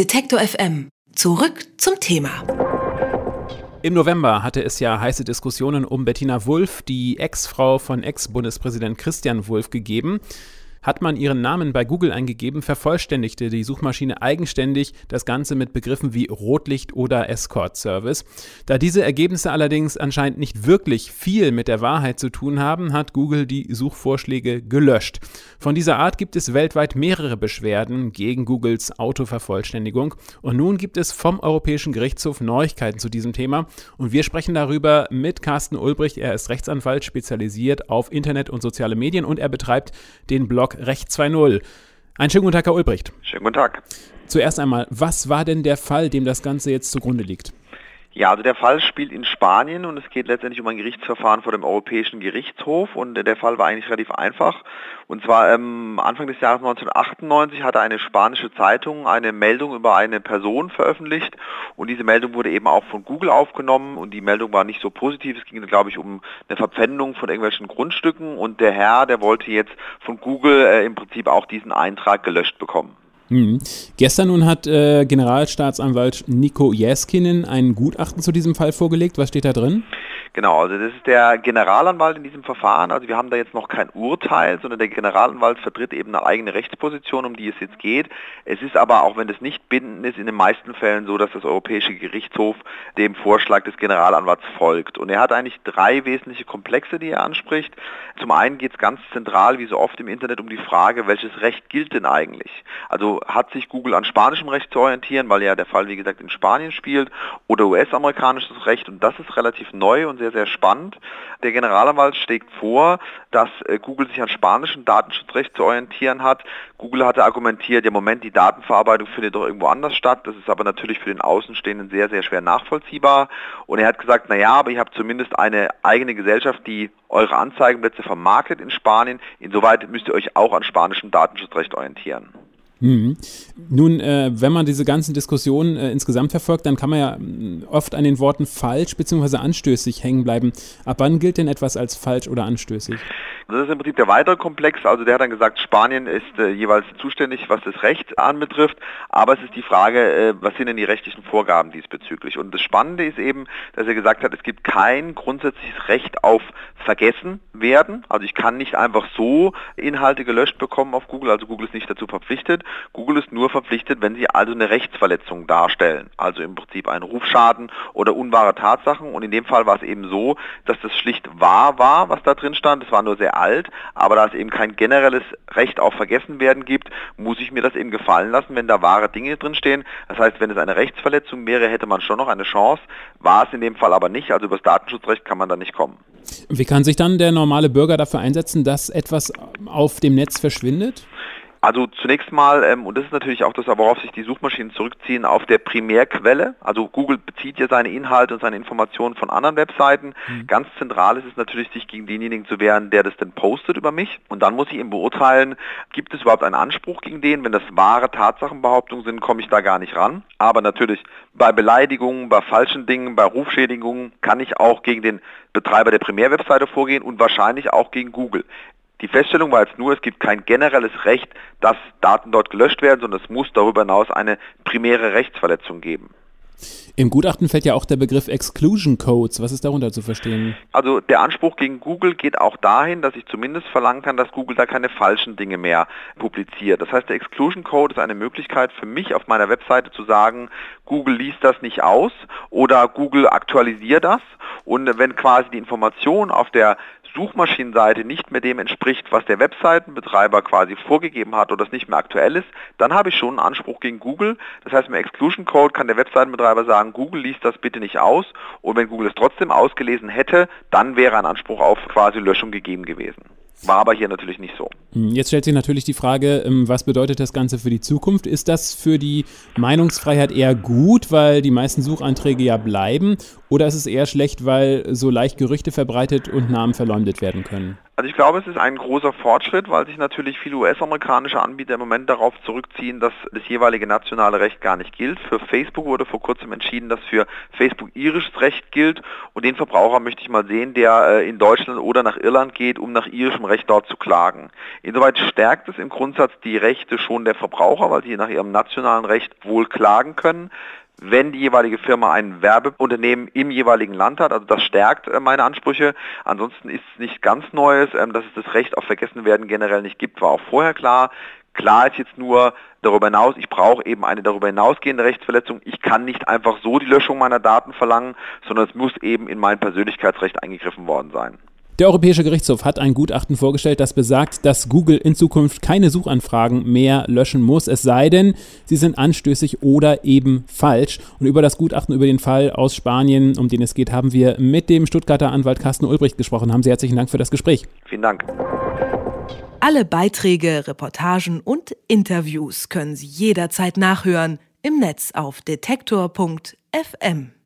Detektor FM. Zurück zum Thema. Im November hatte es ja heiße Diskussionen um Bettina Wulff, die Ex-Frau von Ex-Bundespräsident Christian Wulff, gegeben. Hat man ihren Namen bei Google eingegeben, vervollständigte die Suchmaschine eigenständig das Ganze mit Begriffen wie Rotlicht oder Escort Service. Da diese Ergebnisse allerdings anscheinend nicht wirklich viel mit der Wahrheit zu tun haben, hat Google die Suchvorschläge gelöscht. Von dieser Art gibt es weltweit mehrere Beschwerden gegen Googles Autovervollständigung und nun gibt es vom Europäischen Gerichtshof Neuigkeiten zu diesem Thema und wir sprechen darüber mit Carsten Ulbricht. Er ist Rechtsanwalt, spezialisiert auf Internet und soziale Medien und er betreibt den Blog Blog Recht 2.0. Einen schönen guten Tag, Herr Ulbricht. Schönen guten Tag. Zuerst einmal, was war denn der Fall, dem das Ganze jetzt zugrunde liegt? Ja, also der Fall spielt in Spanien und es geht letztendlich um ein Gerichtsverfahren vor dem Europäischen Gerichtshof und der Fall war eigentlich relativ einfach. Und zwar ähm, Anfang des Jahres 1998 hatte eine spanische Zeitung eine Meldung über eine Person veröffentlicht und diese Meldung wurde eben auch von Google aufgenommen und die Meldung war nicht so positiv. Es ging, glaube ich, um eine Verpfändung von irgendwelchen Grundstücken und der Herr, der wollte jetzt von Google äh, im Prinzip auch diesen Eintrag gelöscht bekommen. Mhm. Gestern nun hat äh, Generalstaatsanwalt Nico Jeskinen ein Gutachten zu diesem Fall vorgelegt. Was steht da drin? Genau, also das ist der Generalanwalt in diesem Verfahren. Also wir haben da jetzt noch kein Urteil, sondern der Generalanwalt vertritt eben eine eigene Rechtsposition, um die es jetzt geht. Es ist aber, auch wenn das nicht bindend ist, in den meisten Fällen so, dass das Europäische Gerichtshof dem Vorschlag des Generalanwalts folgt. Und er hat eigentlich drei wesentliche Komplexe, die er anspricht. Zum einen geht es ganz zentral, wie so oft im Internet, um die Frage, welches Recht gilt denn eigentlich? Also hat sich Google an spanischem Recht zu orientieren, weil ja der Fall, wie gesagt, in Spanien spielt, oder US-amerikanisches Recht. Und das ist relativ neu und sehr, sehr spannend. Der Generalanwalt schlägt vor, dass äh, Google sich an spanischem Datenschutzrecht zu orientieren hat. Google hatte argumentiert, ja Moment, die Datenverarbeitung findet doch irgendwo anders statt. Das ist aber natürlich für den Außenstehenden sehr, sehr schwer nachvollziehbar. Und er hat gesagt, naja, aber ihr habt zumindest eine eigene Gesellschaft, die eure Anzeigenplätze vermarktet in Spanien. Insoweit müsst ihr euch auch an spanischem Datenschutzrecht orientieren. Hm. Nun, äh, wenn man diese ganzen Diskussionen äh, insgesamt verfolgt, dann kann man ja mm, oft an den Worten falsch bzw. anstößig hängen bleiben. Ab wann gilt denn etwas als falsch oder anstößig? Das ist im Prinzip der weitere Komplex. Also der hat dann gesagt, Spanien ist äh, jeweils zuständig, was das Recht anbetrifft. Aber es ist die Frage, äh, was sind denn die rechtlichen Vorgaben diesbezüglich? Und das Spannende ist eben, dass er gesagt hat, es gibt kein grundsätzliches Recht auf Vergessen werden. Also ich kann nicht einfach so Inhalte gelöscht bekommen auf Google. Also Google ist nicht dazu verpflichtet. Google ist nur verpflichtet, wenn sie also eine Rechtsverletzung darstellen, also im Prinzip einen Rufschaden oder unwahre Tatsachen. Und in dem Fall war es eben so, dass das schlicht wahr war, was da drin stand. Es war nur sehr alt, aber da es eben kein generelles Recht auf Vergessenwerden gibt, muss ich mir das eben gefallen lassen, wenn da wahre Dinge drin stehen. Das heißt, wenn es eine Rechtsverletzung wäre, hätte man schon noch eine Chance. War es in dem Fall aber nicht. Also über das Datenschutzrecht kann man da nicht kommen. Wie kann sich dann der normale Bürger dafür einsetzen, dass etwas auf dem Netz verschwindet? Also zunächst mal, ähm, und das ist natürlich auch das, worauf sich die Suchmaschinen zurückziehen, auf der Primärquelle. Also Google bezieht ja seine Inhalte und seine Informationen von anderen Webseiten. Mhm. Ganz zentral ist es natürlich, sich gegen denjenigen zu wehren, der das denn postet über mich. Und dann muss ich eben beurteilen, gibt es überhaupt einen Anspruch gegen den? Wenn das wahre Tatsachenbehauptungen sind, komme ich da gar nicht ran. Aber natürlich bei Beleidigungen, bei falschen Dingen, bei Rufschädigungen kann ich auch gegen den Betreiber der Primärwebseite vorgehen und wahrscheinlich auch gegen Google. Die Feststellung war jetzt nur, es gibt kein generelles Recht, dass Daten dort gelöscht werden, sondern es muss darüber hinaus eine primäre Rechtsverletzung geben. Im Gutachten fällt ja auch der Begriff Exclusion Codes. Was ist darunter zu verstehen? Also der Anspruch gegen Google geht auch dahin, dass ich zumindest verlangen kann, dass Google da keine falschen Dinge mehr publiziert. Das heißt, der Exclusion Code ist eine Möglichkeit für mich auf meiner Webseite zu sagen, Google liest das nicht aus oder Google aktualisiert das. Und wenn quasi die Information auf der Suchmaschinenseite nicht mehr dem entspricht, was der Webseitenbetreiber quasi vorgegeben hat oder es nicht mehr aktuell ist, dann habe ich schon einen Anspruch gegen Google. Das heißt, mit Exclusion Code kann der Webseitenbetreiber sagen, Google liest das bitte nicht aus und wenn Google es trotzdem ausgelesen hätte, dann wäre ein Anspruch auf quasi Löschung gegeben gewesen. War aber hier natürlich nicht so. Jetzt stellt sich natürlich die Frage, ähm, was bedeutet das Ganze für die Zukunft? Ist das für die Meinungsfreiheit eher gut, weil die meisten Suchanträge ja bleiben? Oder ist es eher schlecht, weil so leicht Gerüchte verbreitet und Namen verleumdet werden können? Also ich glaube, es ist ein großer Fortschritt, weil sich natürlich viele US-amerikanische Anbieter im Moment darauf zurückziehen, dass das jeweilige nationale Recht gar nicht gilt. Für Facebook wurde vor kurzem entschieden, dass für Facebook irisches Recht gilt und den Verbraucher möchte ich mal sehen, der äh, in Deutschland oder nach Irland geht, um nach irischem Recht dort zu klagen. Insoweit stärkt es im Grundsatz die Rechte schon der Verbraucher, weil sie nach ihrem nationalen Recht wohl klagen können wenn die jeweilige Firma ein Werbeunternehmen im jeweiligen Land hat. Also das stärkt äh, meine Ansprüche. Ansonsten ist es nicht ganz Neues, ähm, dass es das Recht auf Vergessenwerden generell nicht gibt, war auch vorher klar. Klar ist jetzt nur darüber hinaus, ich brauche eben eine darüber hinausgehende Rechtsverletzung. Ich kann nicht einfach so die Löschung meiner Daten verlangen, sondern es muss eben in mein Persönlichkeitsrecht eingegriffen worden sein. Der Europäische Gerichtshof hat ein Gutachten vorgestellt, das besagt, dass Google in Zukunft keine Suchanfragen mehr löschen muss, es sei denn, sie sind anstößig oder eben falsch. Und über das Gutachten, über den Fall aus Spanien, um den es geht, haben wir mit dem Stuttgarter Anwalt Carsten Ulbricht gesprochen. Haben Sie herzlichen Dank für das Gespräch. Vielen Dank. Alle Beiträge, Reportagen und Interviews können Sie jederzeit nachhören im Netz auf detektor.fm.